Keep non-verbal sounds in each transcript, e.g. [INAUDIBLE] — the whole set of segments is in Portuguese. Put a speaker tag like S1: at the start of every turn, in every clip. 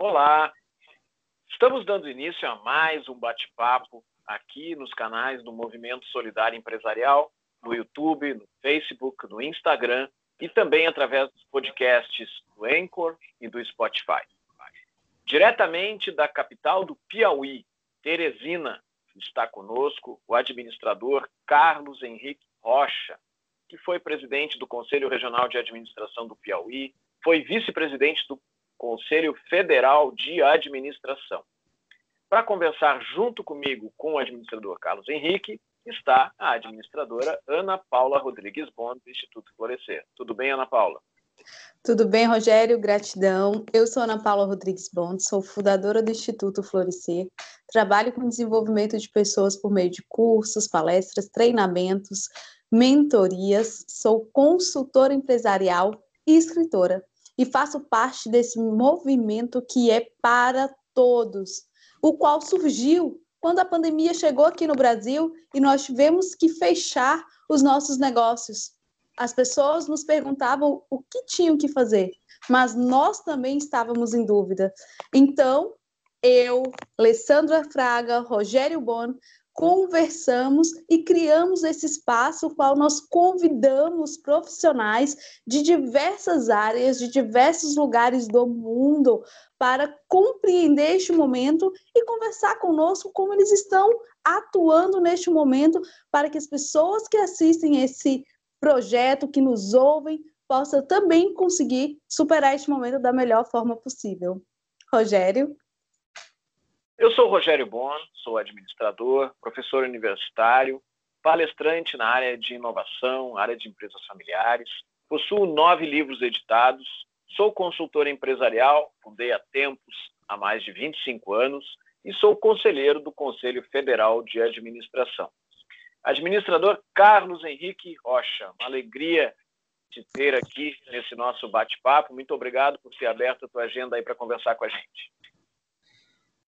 S1: Olá! Estamos dando início a mais um bate-papo aqui nos canais do Movimento Solidário Empresarial, no YouTube, no Facebook, no Instagram e também através dos podcasts do Anchor e do Spotify. Diretamente da capital do Piauí, Teresina, está conosco o administrador Carlos Henrique Rocha, que foi presidente do Conselho Regional de Administração do Piauí, foi vice-presidente do Conselho Federal de Administração. Para conversar junto comigo com o administrador Carlos Henrique, está a administradora Ana Paula Rodrigues Bond, do Instituto Florescer. Tudo bem, Ana Paula?
S2: Tudo bem, Rogério? Gratidão. Eu sou Ana Paula Rodrigues Bond, sou fundadora do Instituto Florescer. Trabalho com desenvolvimento de pessoas por meio de cursos, palestras, treinamentos, mentorias. Sou consultora empresarial e escritora. E faço parte desse movimento que é para todos, o qual surgiu quando a pandemia chegou aqui no Brasil e nós tivemos que fechar os nossos negócios. As pessoas nos perguntavam o que tinham que fazer, mas nós também estávamos em dúvida. Então, eu, Alessandra Fraga, Rogério Bon, conversamos e criamos esse espaço, qual nós convidamos profissionais de diversas áreas, de diversos lugares do mundo, para compreender este momento e conversar conosco como eles estão atuando neste momento, para que as pessoas que assistem esse projeto, que nos ouvem, possam também conseguir superar este momento da melhor forma possível. Rogério?
S1: Eu sou Rogério Bon, sou administrador, professor universitário, palestrante na área de inovação, área de empresas familiares. Possuo nove livros editados, sou consultor empresarial, fundei há tempos, há mais de 25 anos, e sou conselheiro do Conselho Federal de Administração. Administrador Carlos Henrique Rocha, uma alegria te ter aqui nesse nosso bate-papo. Muito obrigado por ter aberto a tua agenda aí para conversar com a gente.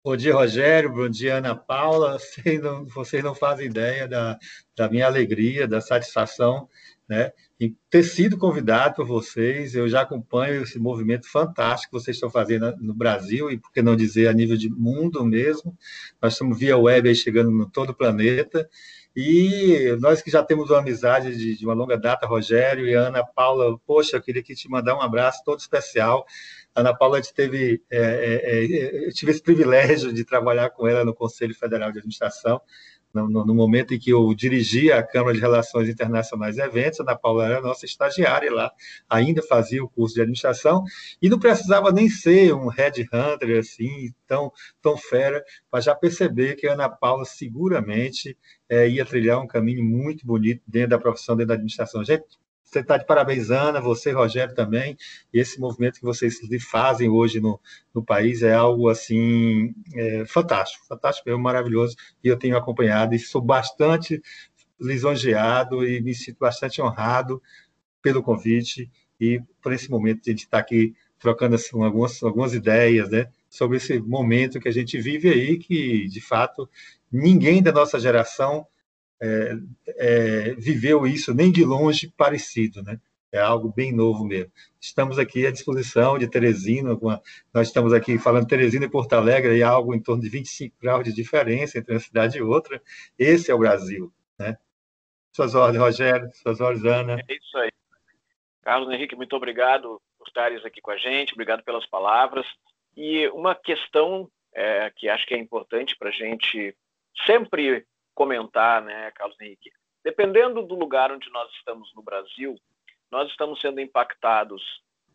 S3: Bom dia, Rogério. Bom dia, Ana Paula. Vocês não, vocês não fazem ideia da, da minha alegria, da satisfação né, em ter sido convidado por vocês. Eu já acompanho esse movimento fantástico que vocês estão fazendo no Brasil e, por que não dizer, a nível de mundo mesmo. Nós estamos via web aí chegando no todo o planeta. E nós que já temos uma amizade de, de uma longa data, Rogério e Ana Paula, poxa, eu queria que te mandar um abraço todo especial Ana Paula, a gente teve, é, é, é, eu tive esse privilégio de trabalhar com ela no Conselho Federal de Administração, no, no, no, momento em que eu dirigia a Câmara de Relações Internacionais e Eventos, a Ana Paula era nossa estagiária lá, ainda fazia o curso de administração, e não precisava nem ser um headhunter assim, tão, tão fera, para já perceber que a Ana Paula seguramente é, ia trilhar um caminho muito bonito dentro da profissão, dentro da administração. Gente, você está de parabéns, Ana, você, Rogério, também. E esse movimento que vocês fazem hoje no, no país é algo, assim, é, fantástico, fantástico, é maravilhoso. E eu tenho acompanhado e sou bastante lisonjeado e me sinto bastante honrado pelo convite e por esse momento de a gente estar tá aqui trocando assim, algumas, algumas ideias, né? Sobre esse momento que a gente vive aí, que, de fato, ninguém da nossa geração é, é, viveu isso nem de longe parecido, né? É algo bem novo mesmo. Estamos aqui à disposição de Teresina, uma, nós estamos aqui falando Teresina e Porto Alegre, e algo em torno de 25 graus de diferença entre uma cidade e outra. Esse é o Brasil, né? Suas ordens, Rogério, suas ordens, Ana.
S1: É isso aí. Carlos Henrique, muito obrigado por estares aqui com a gente, obrigado pelas palavras. E uma questão é, que acho que é importante para a gente sempre comentar, né, Carlos Henrique? Dependendo do lugar onde nós estamos no Brasil, nós estamos sendo impactados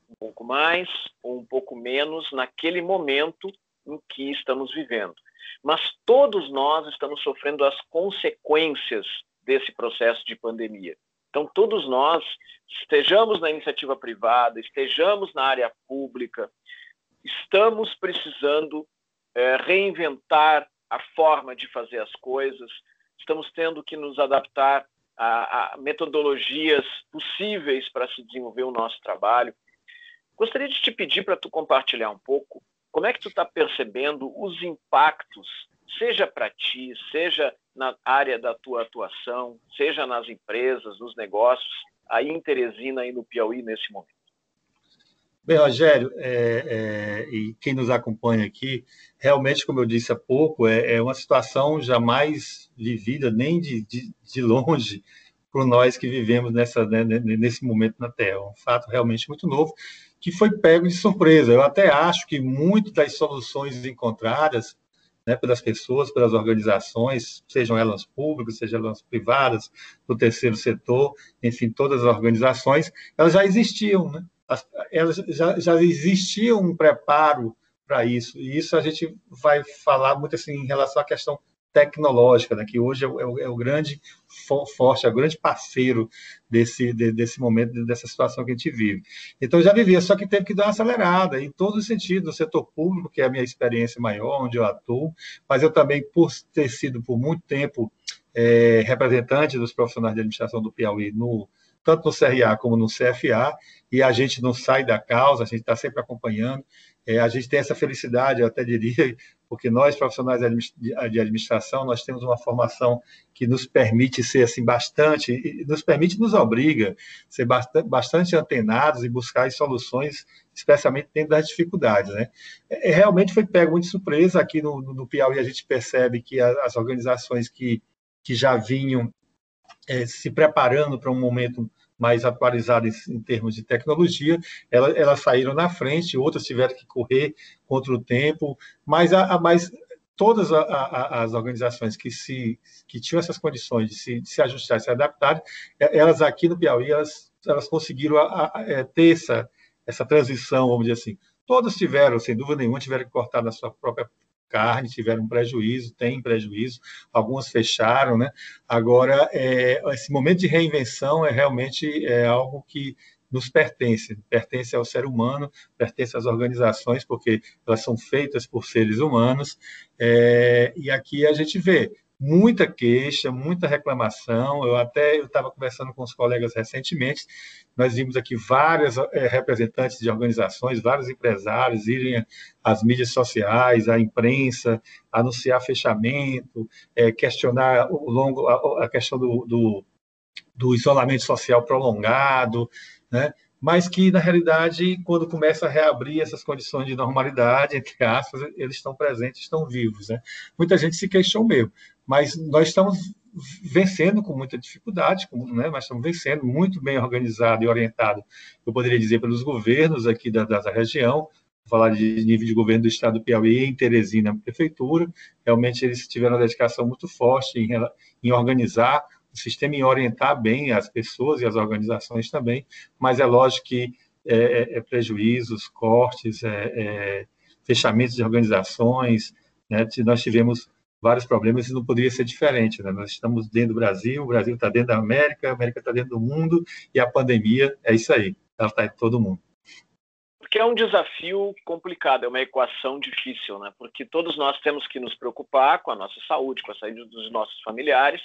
S1: um pouco mais ou um pouco menos naquele momento em que estamos vivendo. Mas todos nós estamos sofrendo as consequências desse processo de pandemia. Então, todos nós, estejamos na iniciativa privada, estejamos na área pública, estamos precisando é, reinventar a forma de fazer as coisas, estamos tendo que nos adaptar a, a metodologias possíveis para se desenvolver o nosso trabalho. Gostaria de te pedir para tu compartilhar um pouco como é que tu está percebendo os impactos, seja para ti, seja na área da tua atuação, seja nas empresas, nos negócios, aí em Teresina e no Piauí nesse momento.
S3: Bem, Rogério, é, é, e quem nos acompanha aqui, realmente, como eu disse há pouco, é, é uma situação jamais vivida, nem de, de, de longe, por nós que vivemos nessa, né, nesse momento na Terra. Um fato realmente muito novo, que foi pego de surpresa. Eu até acho que muitas das soluções encontradas né, pelas pessoas, pelas organizações, sejam elas públicas, sejam elas privadas, do terceiro setor, enfim, todas as organizações, elas já existiam, né? Elas já, já existia um preparo para isso, e isso a gente vai falar muito assim em relação à questão tecnológica, né, que hoje é o, é o grande forte, é o grande parceiro desse, de, desse momento, dessa situação que a gente vive. Então, já vivia, só que teve que dar uma acelerada, em todos os sentidos, no setor público, que é a minha experiência maior, onde eu atuo, mas eu também, por ter sido por muito tempo é, representante dos profissionais de administração do Piauí no tanto no CRA como no CFA, e a gente não sai da causa, a gente está sempre acompanhando. É, a gente tem essa felicidade, eu até diria, [LAUGHS] porque nós, profissionais de administração, nós temos uma formação que nos permite ser assim bastante, nos permite, nos obriga a ser bastante, antenados e buscar soluções, especialmente dentro das dificuldades. Né? É, é realmente foi pego muito surpresa aqui no, no Piauí, a gente percebe que as organizações que, que já vinham é, se preparando para um momento mais atualizadas em termos de tecnologia, elas, saíram na frente, outras tiveram que correr contra o tempo, mas, a, a todas a, a, as organizações que se que tinham essas condições de se, de se ajustar, se adaptar, elas aqui no Piauí elas, elas conseguiram é, ter essa essa transição, vamos dizer assim. Todas tiveram, sem dúvida nenhuma, tiveram que cortar na sua própria carne, tiveram prejuízo, tem prejuízo, algumas fecharam, né? Agora, é, esse momento de reinvenção é realmente é algo que nos pertence, pertence ao ser humano, pertence às organizações, porque elas são feitas por seres humanos, é, e aqui a gente vê muita queixa, muita reclamação. Eu até estava conversando com os colegas recentemente. Nós vimos aqui várias é, representantes de organizações, vários empresários irem às mídias sociais, à imprensa, anunciar fechamento, é, questionar o longo a, a questão do, do, do isolamento social prolongado, né? mas que, na realidade, quando começa a reabrir essas condições de normalidade, entre aspas, eles estão presentes, estão vivos. Né? Muita gente se queixou mesmo, mas nós estamos vencendo com muita dificuldade, né? mas estamos vencendo muito bem organizado e orientado, eu poderia dizer, pelos governos aqui da, da região, falar de nível de governo do estado do Piauí, em Teresina, prefeitura, realmente eles tiveram uma dedicação muito forte em, em organizar o sistema, em orientar bem as pessoas e as organizações também, mas é lógico que é, é, é prejuízos, cortes, é, é, fechamentos de organizações, né? nós tivemos vários problemas e não poderia ser diferente. Né? Nós estamos dentro do Brasil, o Brasil está dentro da América, a América está dentro do mundo e a pandemia é isso aí, ela está em todo mundo.
S1: Porque é um desafio complicado, é uma equação difícil, né? Porque todos nós temos que nos preocupar com a nossa saúde, com a saúde dos nossos familiares,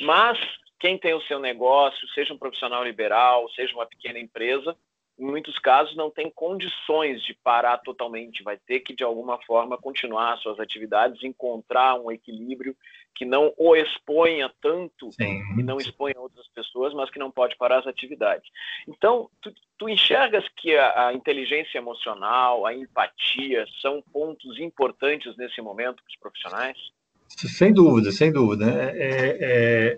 S1: mas quem tem o seu negócio, seja um profissional liberal, seja uma pequena empresa, em muitos casos não tem condições de parar totalmente, vai ter que de alguma forma continuar suas atividades, encontrar um equilíbrio que não o exponha tanto Sim. e não exponha outras pessoas, mas que não pode parar as atividades. Então, tu, tu enxergas que a, a, inteligência emocional, a empatia são pontos importantes nesse momento para os profissionais?
S3: Sem dúvida, sem dúvida. É, é,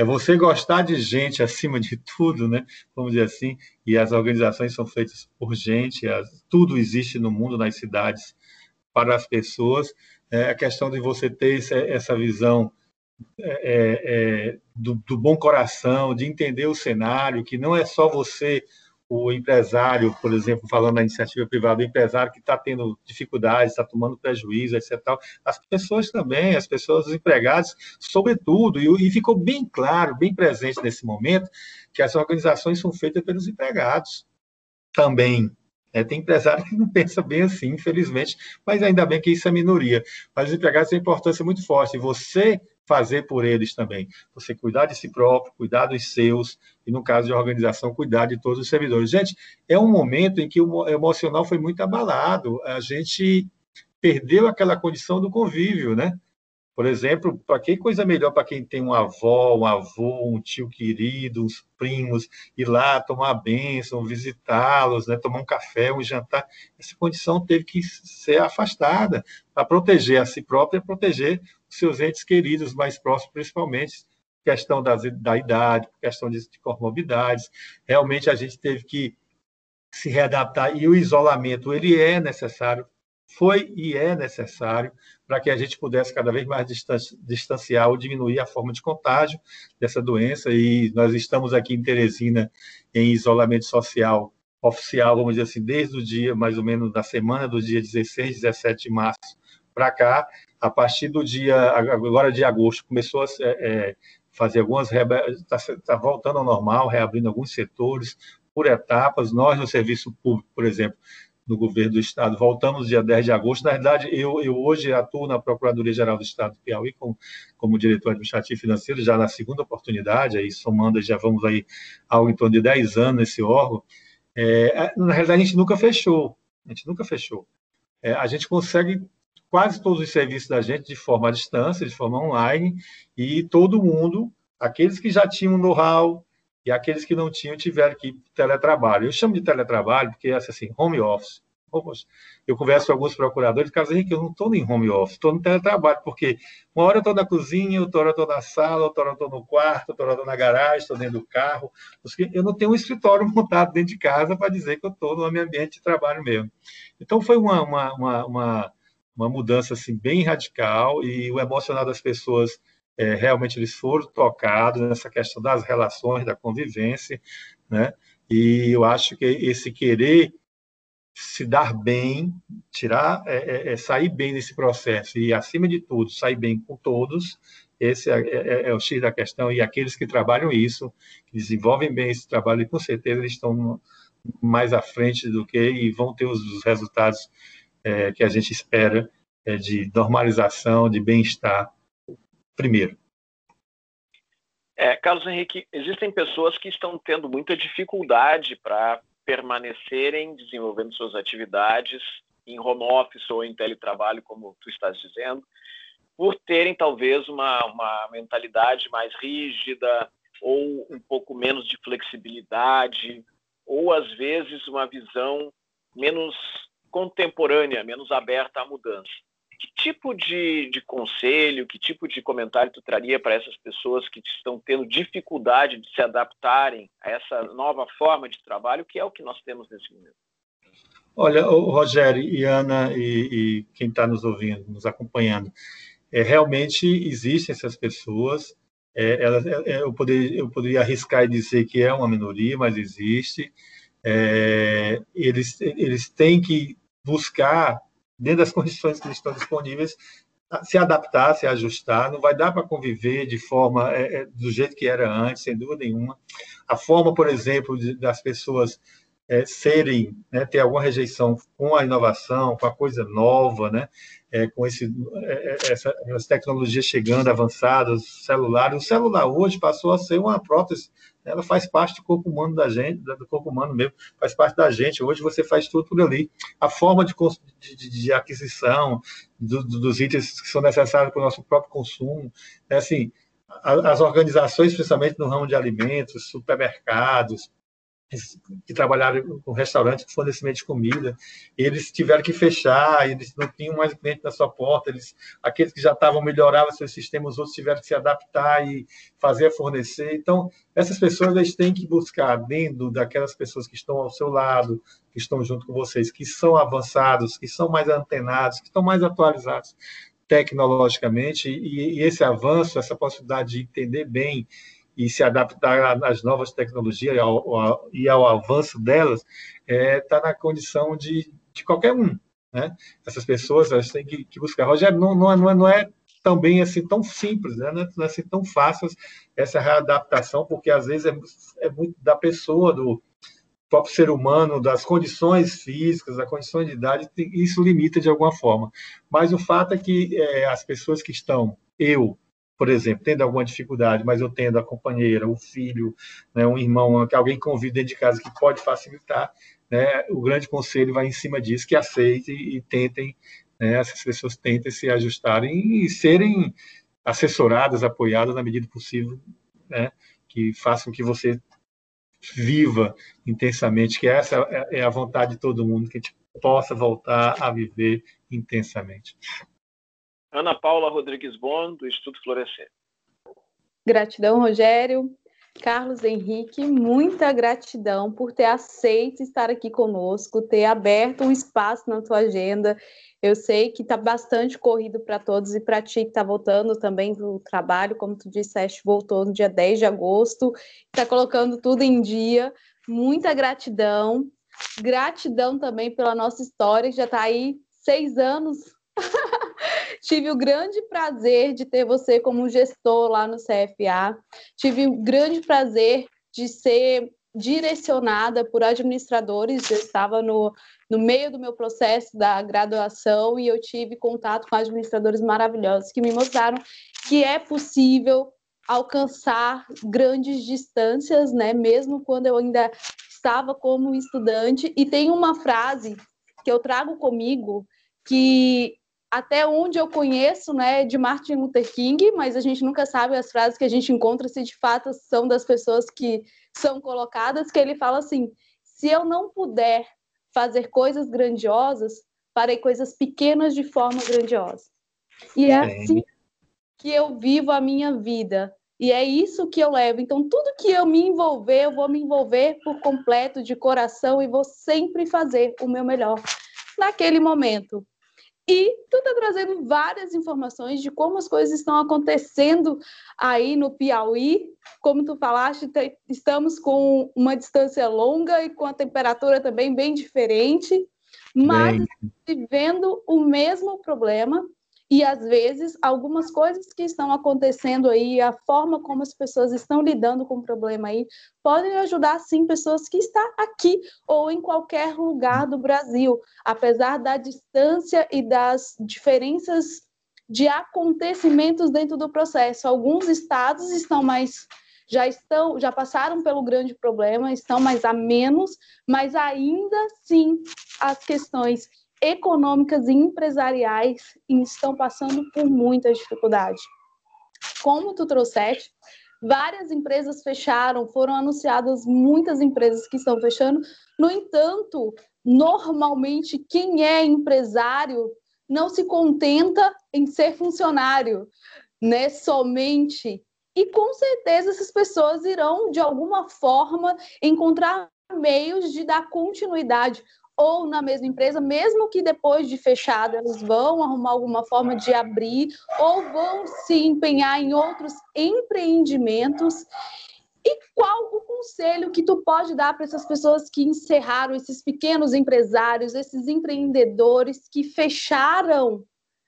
S3: é você gostar de gente acima de [LAUGHS] tudo, né? Vamos dizer assim, e as organizações são feitas por gente, as, tudo existe no mundo, nas cidades, para as pessoas. É a questão de você ter essa, essa visão é, é, é, do, do bom coração, de entender o cenário, que não é só você o empresário, por exemplo, falando da iniciativa privada, o empresário que está tendo dificuldades, está tomando prejuízo, etc. As pessoas também, as pessoas, os empregados, sobretudo, e, ficou bem claro, bem presente nesse momento, que as organizações são feitas pelos empregados também. É, tem empresário que não pensa bem assim, infelizmente, mas ainda bem que isso é minoria. Mas os empregados têm importância muito forte. Você fazer por eles também. Você cuidar de si próprio, cuidar dos seus, e no caso de organização, cuidar de todos os servidores. Gente, é um momento em que o emocional foi muito abalado. A gente perdeu aquela condição do convívio, né? Por exemplo, para que coisa melhor para quem tem uma avó, um avô, um tio querido, uns primos, ir lá tomar a bênção, visitá-los, né, tomar um café, um jantar. Essa condição teve que ser afastada para proteger a si própria e proteger seus entes queridos mais próximos, principalmente questão das, da idade, questão de, de comorbidades. Realmente a gente teve que se readaptar e o isolamento ele é necessário, foi e é necessário para que a gente pudesse cada vez mais distanciar ou diminuir a forma de contágio dessa doença e nós estamos aqui em Teresina em isolamento social oficial, vamos dizer assim, desde o dia mais ou menos da semana do dia 16, 17 de março para cá, a partir do dia agora de agosto começou a é, fazer algumas está tá voltando ao normal, reabrindo alguns setores por etapas. Nós no serviço público, por exemplo, no governo do Estado. Voltamos dia 10 de agosto. Na verdade, eu, eu hoje atuo na Procuradoria-Geral do Estado do Piauí como, como diretor administrativo financeiro, já na segunda oportunidade, aí somando, já vamos aí algo em torno de 10 anos nesse órgão. É, na realidade, a gente nunca fechou. A gente nunca fechou. É, a gente consegue quase todos os serviços da gente de forma à distância, de forma online, e todo mundo, aqueles que já tinham know-how, e aqueles que não tinham tiveram que ir teletrabalho. Eu chamo de teletrabalho porque é assim, home office. Eu converso com alguns procuradores, caso que eu não estou em home office, estou no teletrabalho, porque uma hora eu estou na cozinha, outra hora eu estou na sala, outra hora eu estou no quarto, outra hora eu estou na garagem, estou dentro do carro. Eu não tenho um escritório [LAUGHS] montado dentro de casa para dizer que eu estou no meu ambiente de trabalho mesmo. Então foi uma, uma, uma, uma, uma mudança assim, bem radical e o emocional das pessoas é, realmente eles foram tocados nessa questão das relações, da convivência, né? E eu acho que esse querer se dar bem, tirar, é, é, é sair bem desse processo e, acima de tudo, sair bem com todos, esse é, é, é, o X da questão. E aqueles que trabalham isso, que desenvolvem bem esse trabalho, com certeza eles estão mais à frente do que e vão ter os, os resultados que a gente espera de normalização, de bem-estar primeiro?
S1: É, Carlos Henrique, existem pessoas que estão tendo muita dificuldade para permanecerem desenvolvendo suas atividades em home office ou em teletrabalho, como tu estás dizendo, por terem talvez uma, uma mentalidade mais rígida ou um pouco menos de flexibilidade, ou às vezes uma visão menos contemporânea, menos aberta à mudança que tipo de, de conselho, que tipo de comentário tu traria para essas pessoas que estão tendo dificuldade de se adaptarem a essa nova forma de trabalho, que é o que nós temos nesse momento?
S3: Olha, Rogério e Ana e, e quem está nos ouvindo, nos acompanhando, é, realmente existem essas pessoas. É, elas, é, eu, poder, eu poderia arriscar e dizer que é uma minoria, mas existe. É, eles, eles têm que buscar dentro das [LAUGHS] condições que estão disponíveis, se adaptar, se ajustar. Não vai dar para conviver de forma é, é, do jeito que era antes, sem dúvida nenhuma. A forma, por exemplo, de, das pessoas é, serem, né, ter alguma rejeição com a inovação, com a coisa nova, né, é, com esse, é, é essa, as tecnologias chegando avançadas, celulares. O celular hoje passou a ser uma prótese ela faz parte do corpo humano da gente, do corpo humano mesmo, faz parte da gente. Hoje você faz tudo por ali. A forma de, de, de aquisição do, dos itens que são necessários para o nosso próprio consumo, é assim, as organizações, principalmente no ramo de alimentos, supermercados, que trabalharam com restaurante com fornecimento de comida, eles tiveram que fechar, eles não tinham mais cliente na sua porta, eles, aqueles que já estavam melhoravam seus sistemas, os outros tiveram que se adaptar e fazer fornecer. Então, essas pessoas eles têm que buscar dentro daquelas pessoas que estão ao seu lado, que estão junto com vocês, que são avançados, que são mais antenados, que estão mais atualizados tecnologicamente, e, e esse avanço, essa possibilidade de entender bem e se adaptar às novas tecnologias e ao, e ao avanço delas, está é, tá na condição de, de qualquer um. Né? Essas pessoas elas têm que, que buscar. Rogério, não, não, não, é, não é também assim tão simples, né? não é assim tão fácil essa readaptação, porque às vezes é, é muito da pessoa, do próprio ser humano, das condições físicas, das condições de idade, isso limita de alguma forma. Mas o fato é que é, as pessoas que estão, eu, por exemplo, tendo alguma dificuldade, mas eu tendo a companheira, o filho, né, um irmão, alguém convive dentro de casa que pode facilitar, né, o grande conselho vai em cima disso, que aceitem e tentem né, essas pessoas tentem se ajustarem e serem assessoradas, apoiadas na medida possível, né, que façam que você viva intensamente, que essa é a vontade de todo mundo, que a gente possa voltar a viver intensamente.
S1: Ana Paula Rodrigues Bon, do Instituto Florescer.
S2: Gratidão, Rogério. Carlos Henrique, muita gratidão por ter aceito estar aqui conosco, ter aberto um espaço na tua agenda. Eu sei que está bastante corrido para todos e para ti que está voltando também do trabalho, como tu disseste, voltou no dia 10 de agosto, está colocando tudo em dia. Muita gratidão. Gratidão também pela nossa história, que já está aí seis anos Tive o grande prazer de ter você como gestor lá no CFA. Tive o grande prazer de ser direcionada por administradores. Eu estava no, no meio do meu processo da graduação e eu tive contato com administradores maravilhosos que me mostraram que é possível alcançar grandes distâncias, né? Mesmo quando eu ainda estava como estudante. E tem uma frase que eu trago comigo que até onde eu conheço, né, de Martin Luther King, mas a gente nunca sabe as frases que a gente encontra se de fato são das pessoas que são colocadas, que ele fala assim: se eu não puder fazer coisas grandiosas, farei coisas pequenas de forma grandiosa. E é assim que eu vivo a minha vida. E é isso que eu levo. Então, tudo que eu me envolver, eu vou me envolver por completo, de coração, e vou sempre fazer o meu melhor naquele momento. E tu está trazendo várias informações de como as coisas estão acontecendo aí no Piauí. Como tu falaste, estamos com uma distância longa e com a temperatura também bem diferente, mas bem... vivendo o mesmo problema e às vezes algumas coisas que estão acontecendo aí, a forma como as pessoas estão lidando com o problema aí, podem ajudar sim pessoas que estão aqui ou em qualquer lugar do Brasil, apesar da distância e das diferenças de acontecimentos dentro do processo. Alguns estados estão mais já estão, já passaram pelo grande problema, estão mais a menos, mas ainda assim as questões econômicas e empresariais estão passando por muita dificuldade. Como tu trouxeste, várias empresas fecharam, foram anunciadas muitas empresas que estão fechando. No entanto, normalmente quem é empresário não se contenta em ser funcionário, né, somente. E com certeza essas pessoas irão de alguma forma encontrar meios de dar continuidade ou na mesma empresa, mesmo que depois de fechado eles vão arrumar alguma forma de abrir ou vão se empenhar em outros empreendimentos. E qual o conselho que tu pode dar para essas pessoas que encerraram, esses pequenos empresários, esses empreendedores que fecharam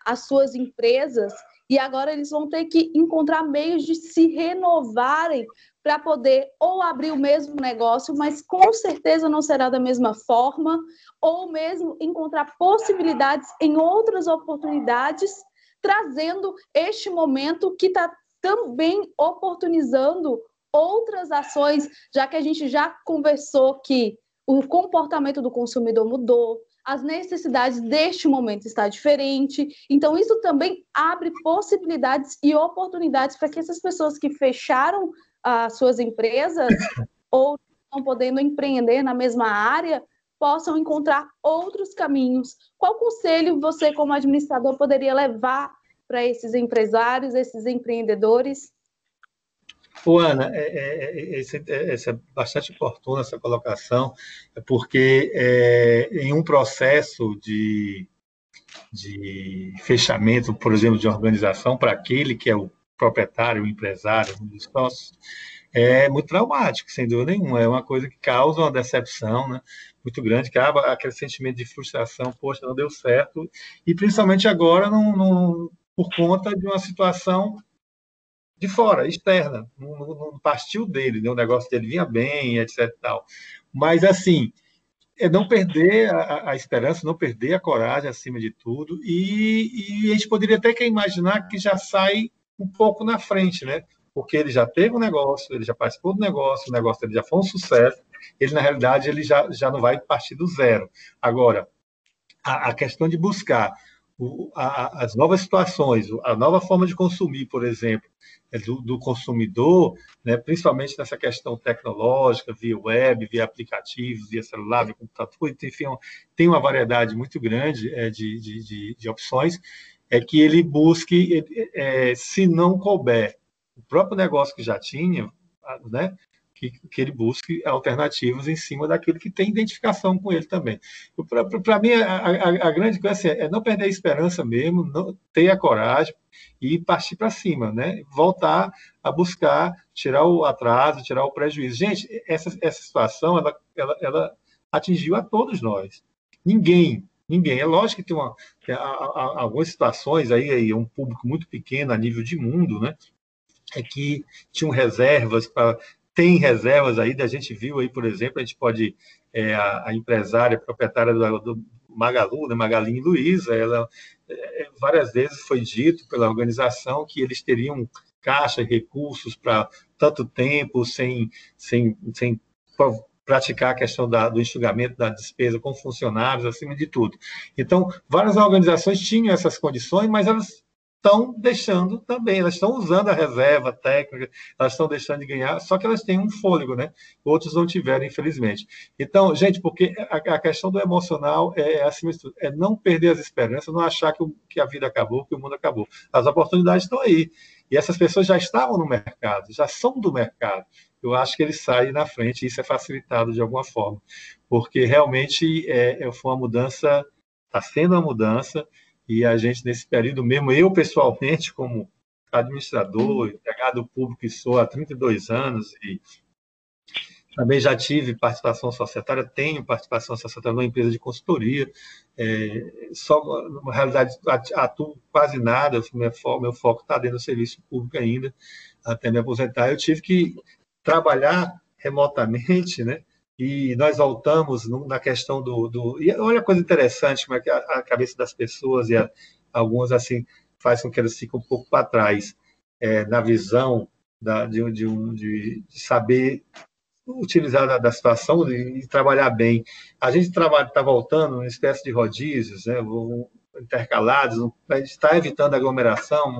S2: as suas empresas e agora eles vão ter que encontrar meios de se renovarem para poder ou abrir o mesmo negócio, mas com certeza não será da mesma forma, ou mesmo encontrar possibilidades em outras oportunidades, trazendo este momento que está também oportunizando outras ações, já que a gente já conversou que o comportamento do consumidor mudou, as necessidades deste momento está diferente. Então, isso também abre possibilidades e oportunidades para que essas pessoas que fecharam as suas empresas [LAUGHS] ou estão podendo empreender na mesma área possam encontrar outros caminhos. Qual conselho você, como administrador, poderia levar para esses empresários, esses empreendedores?
S3: Ô, Ana, é, é, é, é, é bastante oportuna essa colocação, porque é, em um processo de, de fechamento, por exemplo, de organização, para aquele que é o proprietário, empresário, um dos sócios, é muito traumático, sem dúvida nenhuma. É uma coisa que causa uma decepção né, muito grande, que acaba aquele sentimento de frustração, poxa, não deu certo, e principalmente agora não, não, por conta de uma situação de fora, externa, não, não partiu dele, né, o negócio dele vinha bem, etc. Tal. Mas, assim, é não perder a, a, esperança, não perder a coragem acima de tudo, e, e a gente poderia até que imaginar que já sai um pouco na frente, né? Porque ele já teve um negócio, ele já participou do negócio, o negócio dele já foi um sucesso, ele, na realidade, ele já, já não vai partir do zero. Agora, a, a questão de buscar o, a, as novas situações, a nova forma de consumir, por exemplo, é do, do consumidor, né, principalmente nessa questão tecnológica, via web, via aplicativos, via celular, via computador, enfim, tem uma variedade muito grande é, de, de, de, de, opções, é que ele busque, é, se não couber o próprio negócio que já tinha, né, que, que ele busque alternativas em cima daquilo que tem identificação com ele também. Para mim, a, a, a, grande coisa assim, é não perder a esperança mesmo, não, ter a coragem e partir para cima, né? voltar a buscar tirar o atraso, tirar o prejuízo. Gente, essa, essa situação ela, ela, ela atingiu a todos nós. Ninguém ninguém. É lógico que tem uma, que há, há, algumas situações aí, aí, um público muito pequeno a nível de mundo, né? É que tinham reservas para tem reservas aí, a gente viu aí, por exemplo, a gente pode, é, a, a, empresária, proprietária do, do Magalu, né, Magaline Luiza, ela é, várias vezes foi dito pela organização que eles teriam caixa e recursos para tanto tempo sem, sem, sem praticar a questão da, do enxugamento da despesa com funcionários, acima de tudo. Então, várias organizações tinham essas condições, mas elas estão deixando também, elas estão usando a reserva técnica, elas estão deixando de ganhar, só que elas têm um fôlego, né? Outros não tiveram, infelizmente. Então, gente, porque a, a questão do emocional é, é acima de tudo, é não perder as esperanças, não achar que, que a vida acabou, que o mundo acabou. As oportunidades estão aí. E essas pessoas já estavam no mercado, já são do mercado. Eu acho que eles saem na frente e isso é facilitado de alguma forma. Porque realmente é, é foi uma mudança, está sendo uma mudança, e a gente, nesse período mesmo, eu pessoalmente, como administrador, empregado público que sou há 32 anos, e também já tive participação societária, tenho participação societária numa empresa de consultoria, é, só, na realidade, atuo quase nada, meu foco está dentro do serviço público ainda, até me aposentar. Eu tive que trabalhar remotamente, né? e nós voltamos na questão do, do, E olha a coisa interessante, como é que a, a cabeça das pessoas e a, algumas assim faz com que elas fiquem um pouco para trás é, na visão da, de, de, um, de, de saber utilizar da, da situação e, e, trabalhar bem. A gente está voltando uma espécie de rodízios, né, intercalados, a gente está evitando aglomeração,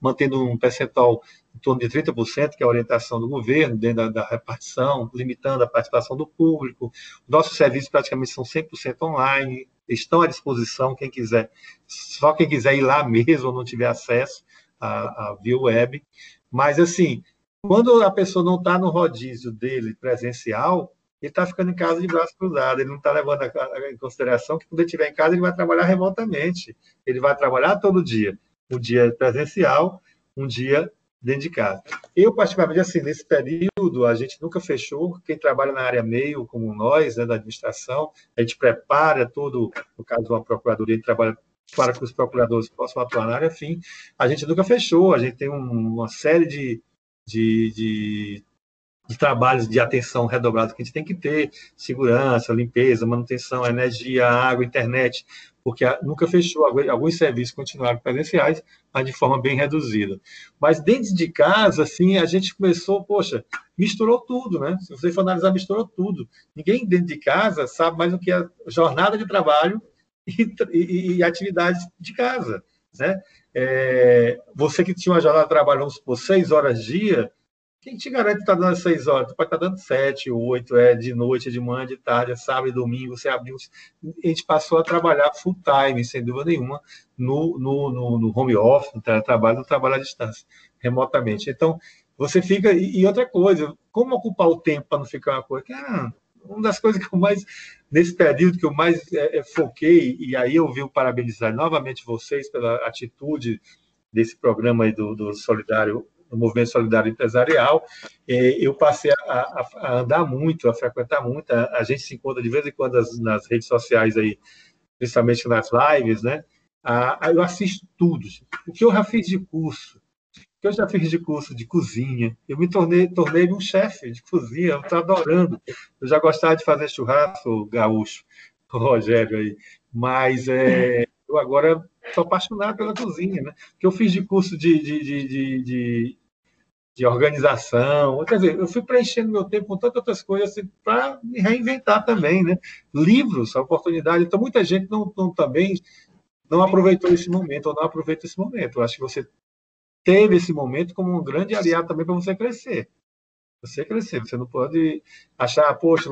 S3: mantendo um percentual em torno de 30%, que é a orientação do governo, dentro da, da, repartição, limitando a participação do público. Nossos serviços praticamente são 100% online, estão à disposição, quem quiser, só quem quiser ir lá [LAUGHS] mesmo, ou não tiver acesso à, à via web. Mas, assim, quando a pessoa não está no rodízio dele presencial, ele está ficando em casa de braço cruzado, ele não está levando em consideração que quando ele estiver em casa, ele vai trabalhar remotamente, ele vai trabalhar todo dia, um dia presencial, um dia dentro de casa. Eu, particularmente, assim, nesse período, a gente nunca fechou. Quem trabalha na área meio, como nós, né, da administração, a gente prepara todo, no caso de uma procuradoria, a gente trabalha para que os procuradores possam atuar na área, enfim, a gente nunca fechou. A gente tem uma série de, de, de de trabalhos de atenção redobrada que a gente tem que ter, segurança, limpeza, manutenção, energia, água, internet, porque nunca fechou, alguns serviços continuaram presenciais, mas de forma bem reduzida. Mas dentro de casa, assim, a gente começou, poxa, misturou tudo, né? Se você for analisar, misturou tudo. Ninguém dentro de casa sabe mais o que é jornada de trabalho e, e, e atividade de casa, né? É, você que tinha uma jornada de trabalho, vamos supor, seis horas dia, quem te garante que está dando seis horas? Tu pode estar tá dando sete, oito, é de noite, é de manhã, de tarde, é sábado e domingo, você abriu. A gente passou a trabalhar full time, sem dúvida nenhuma, no, no, no, no home office, no teletrabalho, no trabalho à distância, remotamente. Então, você fica. E, outra coisa, como ocupar o tempo para não ficar uma coisa. Ah, uma das coisas que eu mais, nesse período que eu mais é, é, foquei, e aí eu venho parabenizar novamente vocês pela atitude desse programa aí do, do Solidário no movimento solidário empresarial, é, eu passei a, a, andar muito, a frequentar muito. A, a, gente se encontra de vez em quando nas, nas redes sociais aí, principalmente nas lives, né? eu assisto tudo. O que eu já fiz de curso, o que eu já fiz de curso de cozinha, eu me tornei, tornei um chefe de cozinha, eu estou adorando. Eu já gostava de fazer churrasco gaúcho, o Rogério aí, mas é, eu agora sou apaixonado pela cozinha, né? Que eu fiz de curso de, de, de, de, de organização, quer dizer, eu fui preenchendo meu tempo com tantas outras coisas assim, para me reinventar também, né? Livros, a oportunidade. Então, muita gente não, não também não aproveitou esse momento ou não aproveita esse momento. Eu acho que você teve esse momento como um grande aliado também para você crescer. Você crescer, você não pode achar, poxa,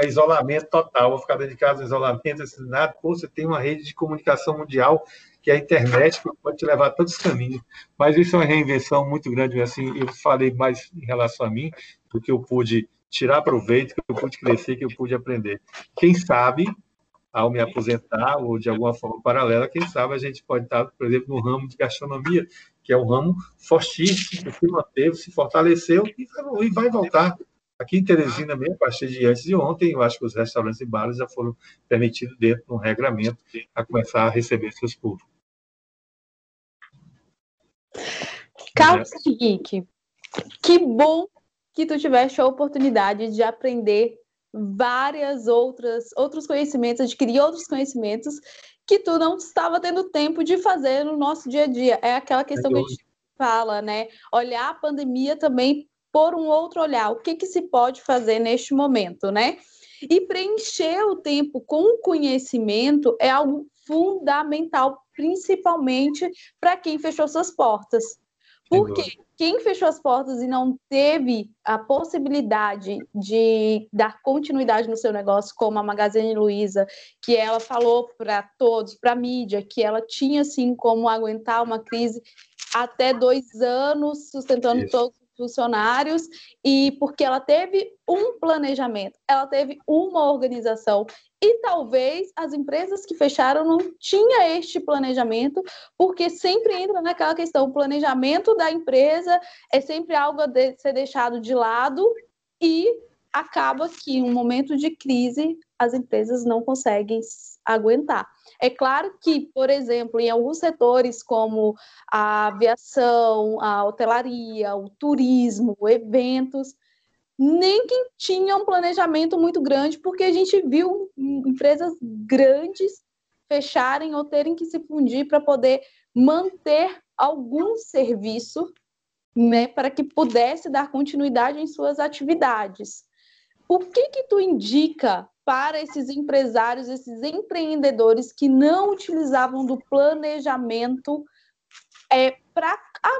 S3: é isolamento total, vou ficar dentro de casa, isolamento, nada. Pô, você tem uma rede de comunicação mundial que a internet, pode te levar a todos os caminhos. Mas isso é uma reinvenção muito grande. Assim, eu falei mais em relação a mim, do que eu pude tirar proveito, que eu pude crescer, que eu pude aprender. Quem sabe, ao me aposentar ou de alguma forma paralela, quem sabe a gente pode estar, por exemplo, no ramo de gastronomia, que é um ramo fortíssimo, que se manteve, se fortaleceu e vai voltar. Aqui em Teresina mesmo, a partir de antes de ontem, eu acho que os restaurantes e bares já foram permitidos dentro de um regramento a começar a receber seus públicos.
S2: Carlos Henrique, que bom que tu tiveste a oportunidade de aprender várias outras outros conhecimentos, adquirir outros conhecimentos que tu não estava tendo tempo de fazer no nosso dia a dia. É aquela questão que a gente fala, né? Olhar a pandemia também por um outro olhar. O que, que se pode fazer neste momento, né? E preencher o tempo com conhecimento é algo fundamental, principalmente para quem fechou suas portas. Porque quem fechou as portas e não teve a possibilidade de dar continuidade no seu negócio, como a Magazine Luiza, que ela falou para todos, para a mídia, que ela tinha assim como aguentar uma crise até dois anos, sustentando Isso. todos funcionários e porque ela teve um planejamento, ela teve uma organização e talvez as empresas que fecharam não tinha este planejamento, porque sempre entra naquela questão, o planejamento da empresa é sempre algo a de ser deixado de lado e acaba que em um momento de crise as empresas não conseguem aguentar. É claro que, por exemplo, em alguns setores como a aviação, a hotelaria, o turismo, eventos, nem quem tinha um planejamento muito grande, porque a gente viu empresas grandes fecharem ou terem que se fundir para poder manter algum serviço, né, para que pudesse dar continuidade em suas atividades. O que que tu indica para esses empresários, esses empreendedores que não utilizavam do planejamento é, para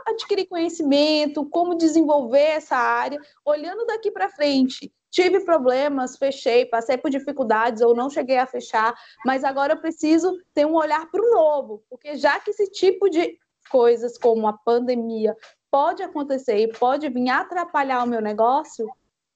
S2: adquirir conhecimento, como desenvolver essa área, olhando daqui para frente. Tive problemas, fechei, passei por dificuldades ou não cheguei a fechar, mas agora eu preciso ter um olhar para o novo, porque já que esse tipo de coisas como a pandemia pode acontecer e pode vir atrapalhar o meu negócio,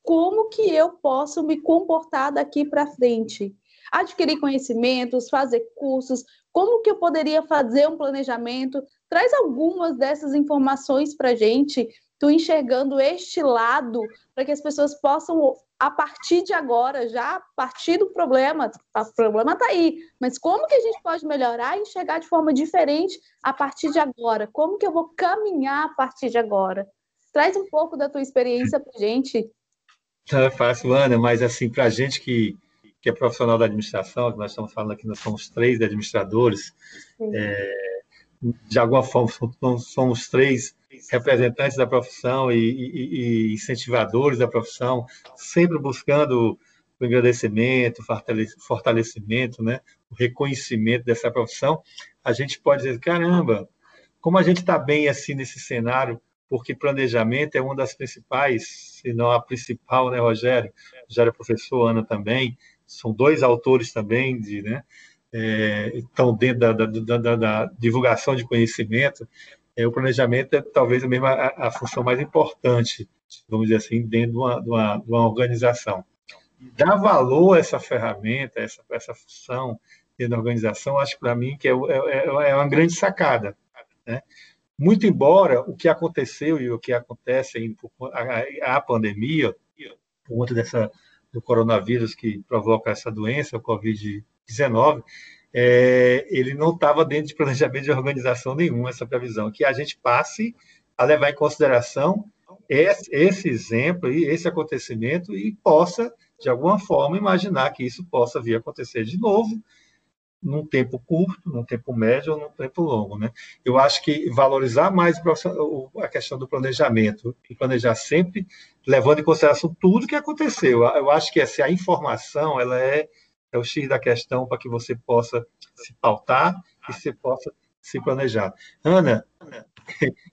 S2: como que eu posso me comportar daqui para frente? Adquirir conhecimentos, fazer cursos, como que eu poderia fazer um planejamento? Traz algumas dessas informações para a gente, tu enxergando este lado, para que as pessoas possam, a partir de agora, já a partir do problema, o problema está aí, mas como que a gente pode melhorar e enxergar de forma diferente a partir de agora? Como que eu vou caminhar a partir de agora? Traz um pouco da tua experiência para a gente.
S3: Não é fácil, Ana, mas assim, para a gente que, que é profissional da administração, que nós estamos falando aqui, nós somos três administradores, é, de alguma forma somos três representantes da profissão e, e, e, incentivadores da profissão, sempre buscando o engrandecimento, fortalecimento, né, o reconhecimento dessa profissão, a gente pode dizer, caramba, como a gente está bem assim nesse cenário, porque planejamento é uma das principais, se não a principal, né, Rogério? Rogério é professor, Ana também, são dois autores também, de, né, é, estão dentro da, da, da, da, divulgação de conhecimento. É, o planejamento é talvez a, mesma, a, a, função mais importante, vamos dizer assim, dentro de uma, de uma, de uma organização. Dar valor a essa ferramenta, essa, essa função dentro da organização, acho para mim que é, é, é uma grande sacada. Né? Muito embora o que aconteceu e o que acontece ainda a, a pandemia, por conta dessa do coronavírus que provoca essa doença, o Covid-19, é, ele não estava dentro de planejamento de organização nenhuma, essa previsão, que a gente passe a levar em consideração esse, esse exemplo e esse acontecimento e possa, de alguma forma, imaginar que isso possa vir a acontecer de novo num tempo curto, num tempo médio ou num tempo longo. Né? Eu acho que valorizar mais a questão do planejamento e planejar sempre levando em consideração tudo que aconteceu. Eu acho que essa a informação ela é, é o X da questão para que você possa se pautar que você possa se planejar. Ana,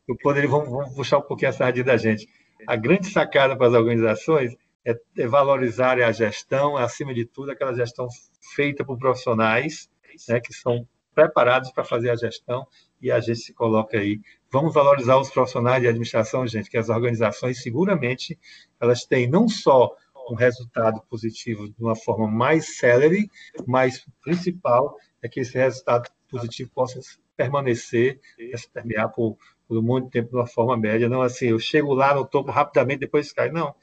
S3: eu poderia, vamos, vamos puxar um pouquinho a sardinha da gente. A grande sacada para as organizações é, é valorizar a gestão, acima de tudo, aquela gestão feita por profissionais né, que são preparados para fazer a gestão e a gente se coloca aí. Vamos valorizar os profissionais de administração, gente, que as organizações seguramente elas têm não só um resultado positivo de uma forma mais célere, mas principal é que esse resultado positivo possa permanecer, se permear por, por muito tempo de uma forma média. Não assim, eu chego lá no topo rapidamente, depois cai. Não,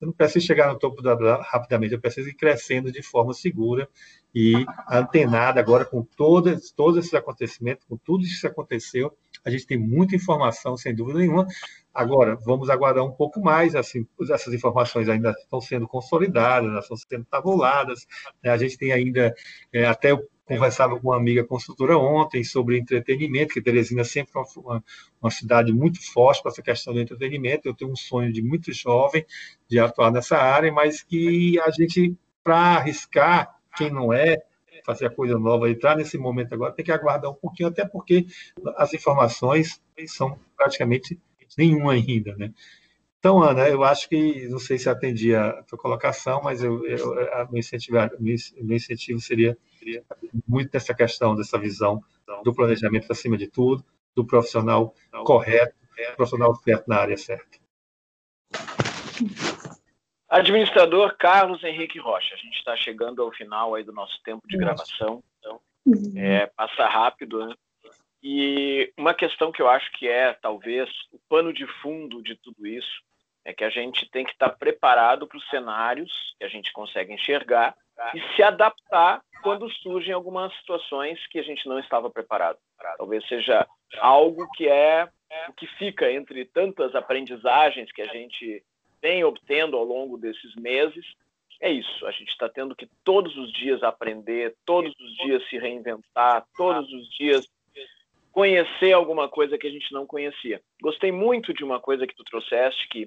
S3: eu não preciso chegar no topo da, rapidamente, eu preciso ir crescendo de forma segura e antenada agora com todos, todos esses acontecimentos, com tudo isso que aconteceu. A gente tem muita informação, sem dúvida nenhuma. Agora, vamos aguardar um pouco mais, assim, essas informações ainda estão sendo consolidadas, estão sendo tabuladas, né? a gente tem ainda, é, até o conversava com uma amiga consultora ontem sobre entretenimento, que Teresina sempre é uma, uma cidade muito forte para essa questão do entretenimento. Eu tenho um sonho de muito jovem de atuar nessa área, mas que a gente, para arriscar, quem não é, fazer a coisa nova, entrar nesse momento agora, tem que aguardar um pouquinho, até porque as informações são praticamente nenhuma ainda, né? Então, Ana, eu acho que, não sei se atendi a tua colocação, mas eu, eu, a meu, incentivo, meu incentivo seria, seria muito nessa questão, dessa visão do planejamento acima de tudo, do profissional correto, profissional certo na área certa.
S1: Administrador Carlos Henrique Rocha, a gente está chegando ao final aí do nosso tempo de gravação, então uhum. é, passa rápido, né? E uma questão que eu acho que é talvez o pano de fundo de tudo isso é que a gente tem que estar preparado para os cenários que a gente consegue enxergar e se adaptar quando surgem algumas situações que a gente não estava preparado. Talvez seja algo que é o que fica entre tantas aprendizagens que a gente vem obtendo ao longo desses meses. É isso, a gente está tendo que todos os dias aprender, todos os dias se reinventar, todos os dias conhecer alguma coisa que a gente não conhecia. Gostei muito de uma coisa que tu trouxeste, que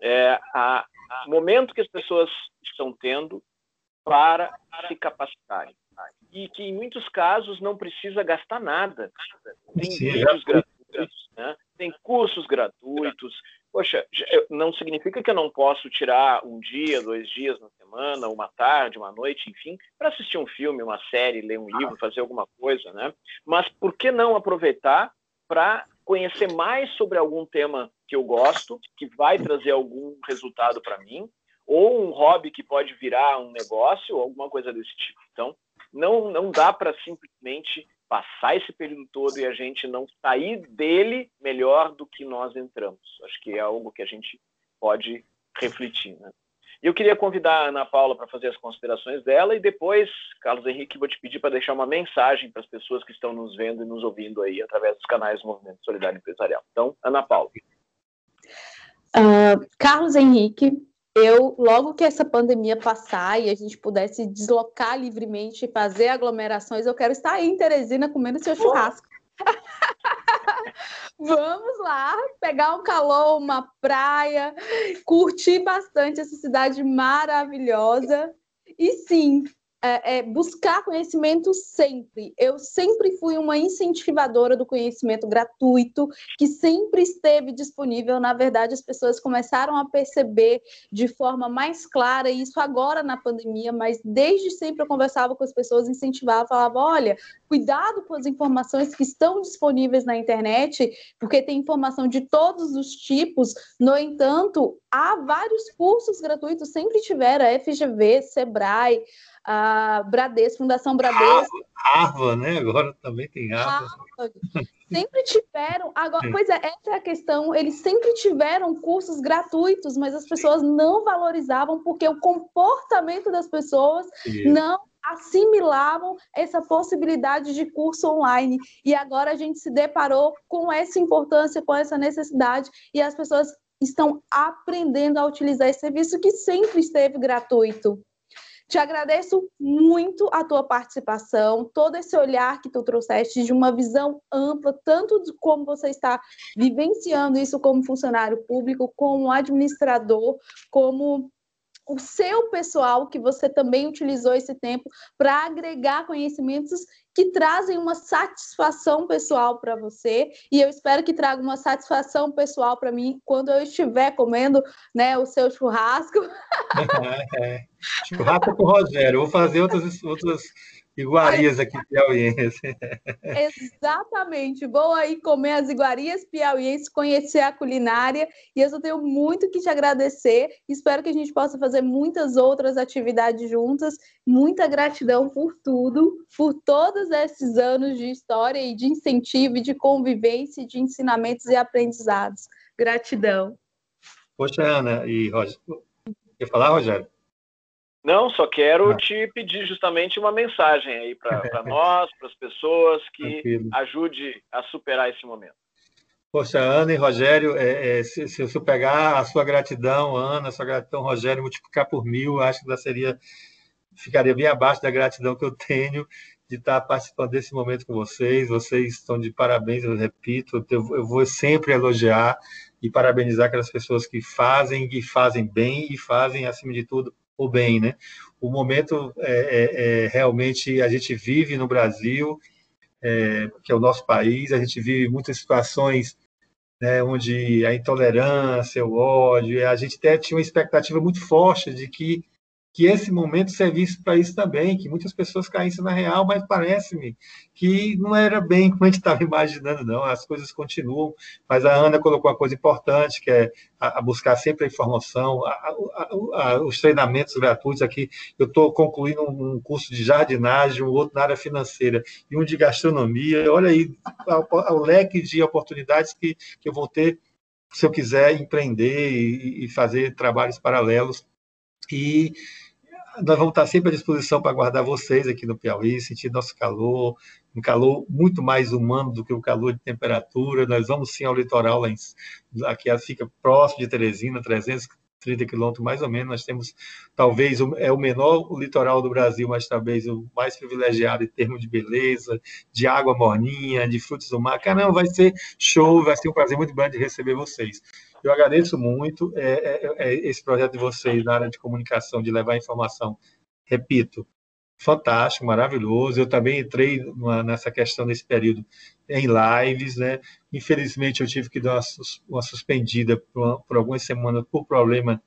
S1: é a, o momento que as pessoas estão tendo para se capacitarem. E que em muitos casos não precisa gastar nada. Tem Sim, vídeos gratuitos, né? tem cursos gratuitos. Poxa, não significa que eu não posso tirar um dia, dois dias na semana, uma tarde, uma noite, enfim, para assistir um filme, uma série, ler um livro, fazer alguma coisa, né? Mas por que não aproveitar para conhecer mais sobre algum tema que eu gosto, que vai trazer algum resultado para mim, ou um hobby que pode virar um negócio, ou alguma coisa desse tipo. Então, não, não dá para simplesmente passar esse período todo e a gente não sair dele melhor do que nós entramos. Acho que é algo que a gente pode refletir. Né? Eu queria convidar a Ana Paula para fazer as considerações dela e depois, Carlos Henrique, vou te pedir para deixar uma mensagem para as pessoas que estão nos vendo e nos ouvindo aí através dos canais do Movimento Solidário Empresarial. Então, Ana Paula.
S2: Uh, Carlos Henrique, eu, logo que essa pandemia passar e a gente pudesse deslocar livremente e fazer aglomerações, eu quero estar aí em Teresina comendo seu churrasco. [LAUGHS] Vamos lá, pegar um calor, uma praia, curtir bastante essa cidade maravilhosa. E sim, é, é, buscar conhecimento sempre. Eu sempre fui uma incentivadora do conhecimento gratuito, que sempre esteve disponível. Na verdade, as pessoas começaram a perceber de forma mais clara, isso agora na pandemia, mas desde sempre eu conversava com as pessoas, incentivava, falava: olha, cuidado com as informações que estão disponíveis na internet, porque tem informação de todos os tipos. No entanto, há vários cursos gratuitos, sempre tiveram, FGV, Sebrae a Bradesco, Fundação Bradesco.
S3: Harvard, né? Agora também tem Harvard.
S2: Sempre tiveram, agora, pois é, essa é a questão, eles sempre tiveram cursos gratuitos, mas as pessoas não valorizavam porque o comportamento das pessoas não assimilavam essa possibilidade de curso online. E agora a gente se deparou com essa importância, com essa necessidade, e as pessoas estão aprendendo a utilizar esse serviço que sempre esteve gratuito. Te agradeço muito a tua participação, todo esse olhar que tu trouxeste de uma visão ampla, tanto de como você está vivenciando isso como funcionário público, como administrador, como o seu pessoal, que você também utilizou esse tempo para agregar conhecimentos que trazem uma satisfação pessoal para você e eu espero que traga uma satisfação pessoal para mim quando eu estiver comendo, né, o seu churrasco. [LAUGHS]
S3: É, é. Churrasco com o Rogério. Vou fazer outras outras Iguarias aqui piauiense.
S2: Exatamente. Vou aí comer as iguarias piauienses, conhecer a culinária e eu só tenho muito que te agradecer. Espero que a gente possa fazer muitas outras atividades juntas. Muita gratidão por tudo, por todos esses anos de história e de incentivo, de convivência, de ensinamentos e aprendizados. Gratidão.
S3: Poxa, Ana e Rogério. Quer falar, Rogério?
S1: Não, só quero ah. te pedir justamente uma mensagem aí para [LAUGHS] nós, para as pessoas, que Tranquilo. ajude a superar esse momento.
S3: Poxa, Ana e Rogério, é, é, se, se eu pegar a sua gratidão, Ana, a sua gratidão, Rogério, multiplicar por mil, acho que seria, ficaria bem abaixo da gratidão que eu tenho de estar participando desse momento com vocês. Vocês estão de parabéns, eu repito, eu, eu vou sempre elogiar e parabenizar aquelas pessoas que fazem, e fazem bem e fazem, acima de tudo, o bem, né? O momento é, é, é, realmente a gente vive no Brasil, é, que é o nosso país, a gente vive muitas situações né, onde a intolerância, o ódio, a gente até tinha uma expectativa muito forte de que que esse momento servisse para isso também, que muitas pessoas caíssem na real, mas parece-me que não era bem como a gente estava [LAUGHS] imaginando, não. As coisas continuam, mas a Ana colocou uma coisa importante, que é a, a buscar sempre a informação, a, a, os treinamentos gratuitos aqui. Eu estou concluindo um, um, curso de jardinagem, um outro na área financeira e um de gastronomia. Olha aí o leque de oportunidades que, que eu vou ter se eu quiser empreender e, e fazer trabalhos paralelos e nós vamos estar sempre à disposição para guardar vocês aqui no Piauí, sentir nosso calor, um calor muito mais humano do que o calor de temperatura. Nós vamos sim ao litoral, lá em, aqui fica próximo de Teresina, 330 quilômetros mais ou menos. Nós temos, talvez, é o menor litoral do Brasil, mas talvez o mais privilegiado em termos de beleza, de água morninha, de frutos do mar. Caramba, vai ser show, vai ser um prazer muito grande receber vocês. Eu agradeço muito é, é, é, esse projeto de vocês na área de comunicação, de levar informação. Repito, fantástico, maravilhoso. Eu também entrei numa, nessa questão nesse período em lives, né? Infelizmente eu tive que dar uma, uma suspendida por, por, algumas semanas por problema.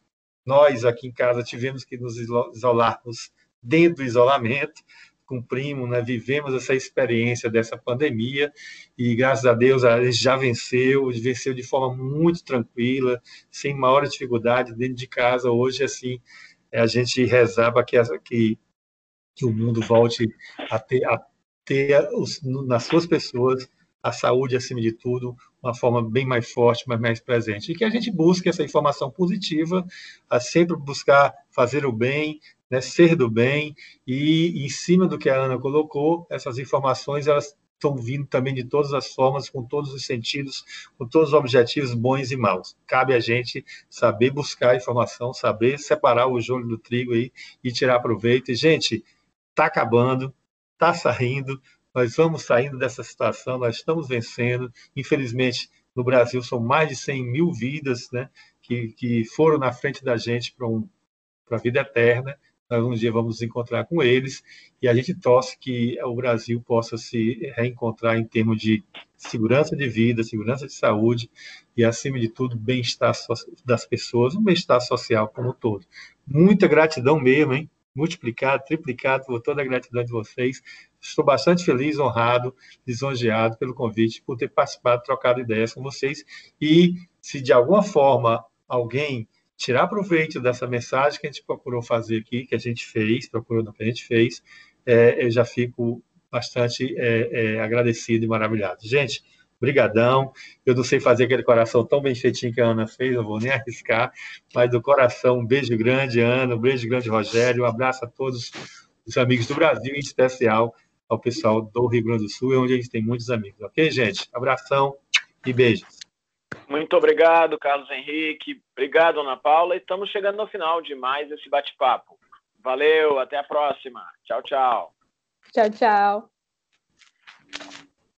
S3: Nós aqui em casa tivemos que nos isolarmos dentro do isolamento, cumprimos, né, vivemos essa experiência dessa pandemia e graças a Deus a gente já venceu, venceu de forma muito tranquila, sem maior dificuldade dentro de casa. Hoje assim a gente rezava que, que, que o mundo volte a ter, a ter os, nas suas pessoas a saúde acima de tudo, uma forma bem mais forte, mas mais presente. E que a gente busque essa informação positiva, a sempre buscar fazer o bem, né, ser do bem, e em cima do que a Ana colocou, essas informações elas estão vindo também de todas as formas, com todos os sentidos, com todos os objetivos bons e maus. Cabe a gente saber buscar informação, saber separar o joio do trigo aí e tirar proveito. E, gente, está acabando, está saindo, nós vamos saindo dessa situação, nós estamos vencendo. Infelizmente, no Brasil são mais de 100 mil vidas né, que, que foram na frente da gente para um, a vida eterna nós um dia vamos nos encontrar com eles e a gente torce que o Brasil possa se reencontrar em termos de segurança de vida, segurança de saúde e, acima de tudo, bem-estar das pessoas, um bem-estar social como um todo. Muita gratidão mesmo, hein? Multiplicado, triplicado por toda a gratidão de vocês. Estou bastante feliz, honrado, lisonjeado pelo convite, por ter participado, trocado ideias com vocês. E se de alguma forma alguém tirar proveito dessa mensagem que a gente procurou fazer aqui, que a gente fez, procurou no que a gente fez, é, eu já fico bastante é, é, agradecido e maravilhado. Gente, brigadão. Eu não sei fazer aquele coração tão bem feitinho que a Ana fez, eu vou nem [LAUGHS] arriscar, mas do coração, um beijo grande, Ana, um beijo grande, Rogério, um abraço a todos os amigos do Brasil, em especial ao pessoal do Rio Grande do Sul, onde a gente tem muitos amigos. Ok, gente? Abração e beijos.
S1: Muito obrigado, Carlos Henrique. Obrigado, Ana Paula. E estamos chegando no final de mais esse bate-papo. Valeu, até a próxima. Tchau, tchau.
S2: Tchau, tchau.